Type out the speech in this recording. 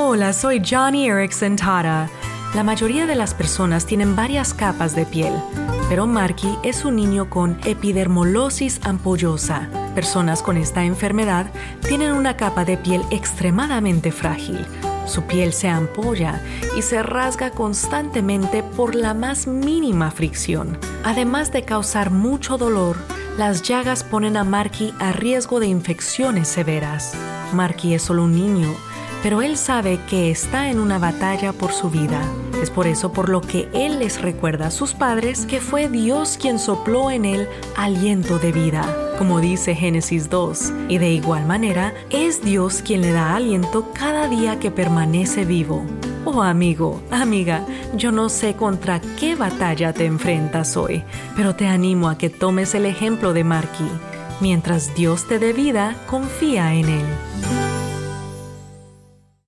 Hola, soy Johnny Erickson Tara. La mayoría de las personas tienen varias capas de piel, pero Marky es un niño con epidermolosis ampollosa. Personas con esta enfermedad tienen una capa de piel extremadamente frágil. Su piel se ampolla y se rasga constantemente por la más mínima fricción. Además de causar mucho dolor, las llagas ponen a Marky a riesgo de infecciones severas. Marky es solo un niño pero él sabe que está en una batalla por su vida. Es por eso por lo que él les recuerda a sus padres que fue Dios quien sopló en él aliento de vida, como dice Génesis 2. Y de igual manera, es Dios quien le da aliento cada día que permanece vivo. Oh amigo, amiga, yo no sé contra qué batalla te enfrentas hoy, pero te animo a que tomes el ejemplo de Marky. Mientras Dios te dé vida, confía en Él.